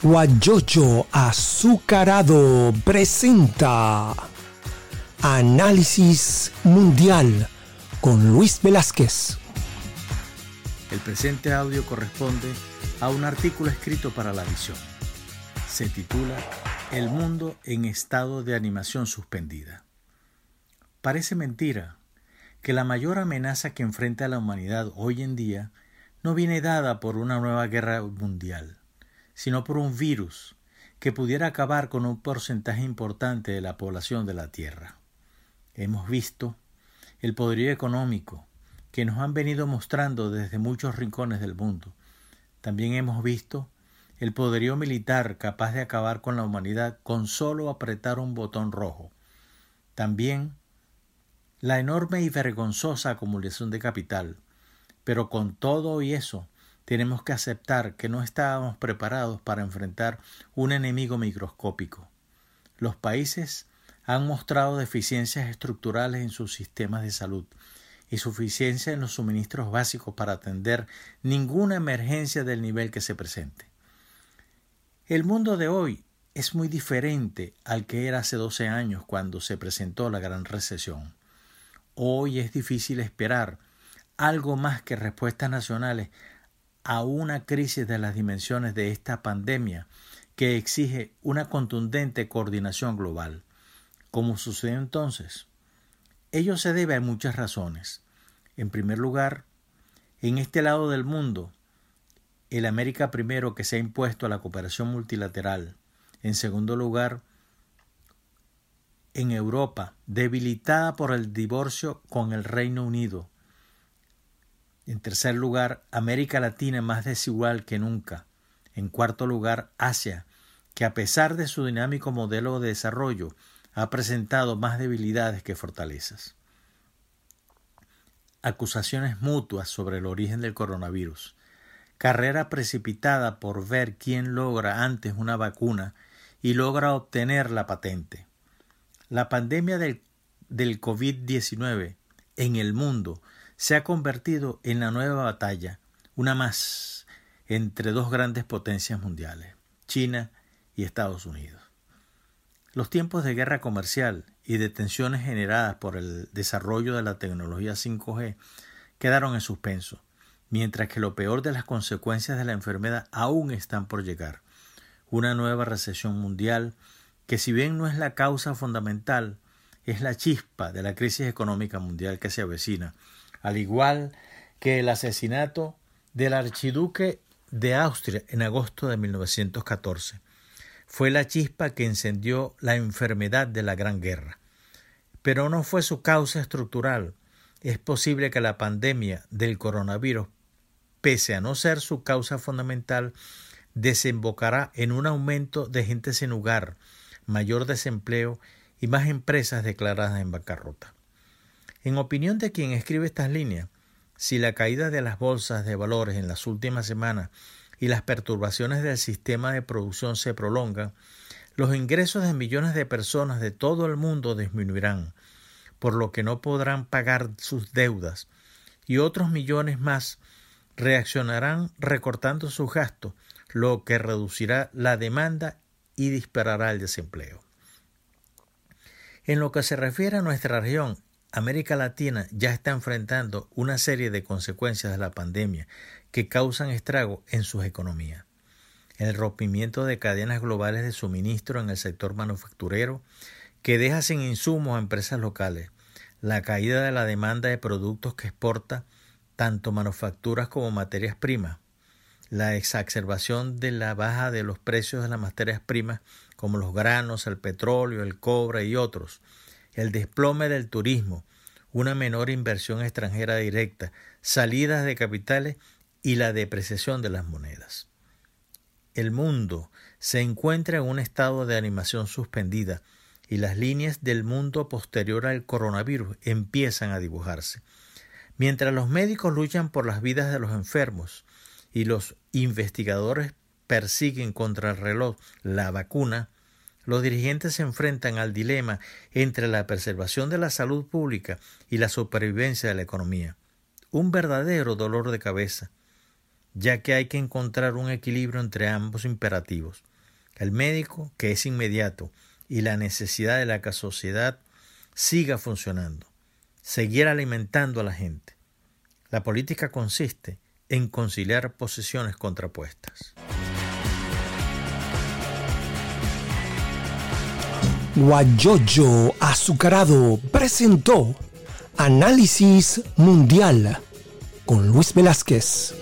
Guayoyo Azucarado presenta Análisis Mundial con Luis Velázquez. El presente audio corresponde a un artículo escrito para la visión. Se titula El mundo en estado de animación suspendida. Parece mentira que la mayor amenaza que enfrenta la humanidad hoy en día no viene dada por una nueva guerra mundial, sino por un virus que pudiera acabar con un porcentaje importante de la población de la Tierra. Hemos visto el poderío económico que nos han venido mostrando desde muchos rincones del mundo. También hemos visto el poderío militar capaz de acabar con la humanidad con solo apretar un botón rojo. También la enorme y vergonzosa acumulación de capital. Pero con todo y eso, tenemos que aceptar que no estábamos preparados para enfrentar un enemigo microscópico. Los países han mostrado deficiencias estructurales en sus sistemas de salud y suficiencia en los suministros básicos para atender ninguna emergencia del nivel que se presente. El mundo de hoy es muy diferente al que era hace 12 años cuando se presentó la gran recesión. Hoy es difícil esperar algo más que respuestas nacionales a una crisis de las dimensiones de esta pandemia que exige una contundente coordinación global. ¿Cómo sucedió entonces? Ello se debe a muchas razones. En primer lugar, en este lado del mundo, el América primero que se ha impuesto a la cooperación multilateral. En segundo lugar, en Europa, debilitada por el divorcio con el Reino Unido. En tercer lugar, América Latina más desigual que nunca. En cuarto lugar, Asia, que a pesar de su dinámico modelo de desarrollo, ha presentado más debilidades que fortalezas. Acusaciones mutuas sobre el origen del coronavirus. Carrera precipitada por ver quién logra antes una vacuna y logra obtener la patente. La pandemia del, del COVID-19 en el mundo se ha convertido en la nueva batalla, una más, entre dos grandes potencias mundiales, China y Estados Unidos. Los tiempos de guerra comercial y de tensiones generadas por el desarrollo de la tecnología 5G quedaron en suspenso, mientras que lo peor de las consecuencias de la enfermedad aún están por llegar. Una nueva recesión mundial, que si bien no es la causa fundamental, es la chispa de la crisis económica mundial que se avecina, al igual que el asesinato del archiduque de Austria en agosto de 1914. Fue la chispa que encendió la enfermedad de la Gran Guerra. Pero no fue su causa estructural. Es posible que la pandemia del coronavirus, pese a no ser su causa fundamental, desembocará en un aumento de gente sin hogar, mayor desempleo y más empresas declaradas en bancarrota. En opinión de quien escribe estas líneas, si la caída de las bolsas de valores en las últimas semanas y las perturbaciones del sistema de producción se prolongan, los ingresos de millones de personas de todo el mundo disminuirán, por lo que no podrán pagar sus deudas, y otros millones más reaccionarán recortando sus gastos, lo que reducirá la demanda y disparará el desempleo. En lo que se refiere a nuestra región, América Latina ya está enfrentando una serie de consecuencias de la pandemia que causan estrago en sus economías. El rompimiento de cadenas globales de suministro en el sector manufacturero, que deja sin insumos a empresas locales, la caída de la demanda de productos que exporta tanto manufacturas como materias primas, la exacerbación de la baja de los precios de las materias primas como los granos, el petróleo, el cobre y otros, el desplome del turismo, una menor inversión extranjera directa, salidas de capitales y la depreciación de las monedas. El mundo se encuentra en un estado de animación suspendida y las líneas del mundo posterior al coronavirus empiezan a dibujarse. Mientras los médicos luchan por las vidas de los enfermos, y los investigadores persiguen contra el reloj la vacuna, los dirigentes se enfrentan al dilema entre la preservación de la salud pública y la supervivencia de la economía. Un verdadero dolor de cabeza. ya que hay que encontrar un equilibrio entre ambos imperativos. El médico, que es inmediato, y la necesidad de la que sociedad siga funcionando, seguir alimentando a la gente. La política consiste en conciliar posiciones contrapuestas. Guayoyo Azucarado presentó Análisis Mundial con Luis Velázquez.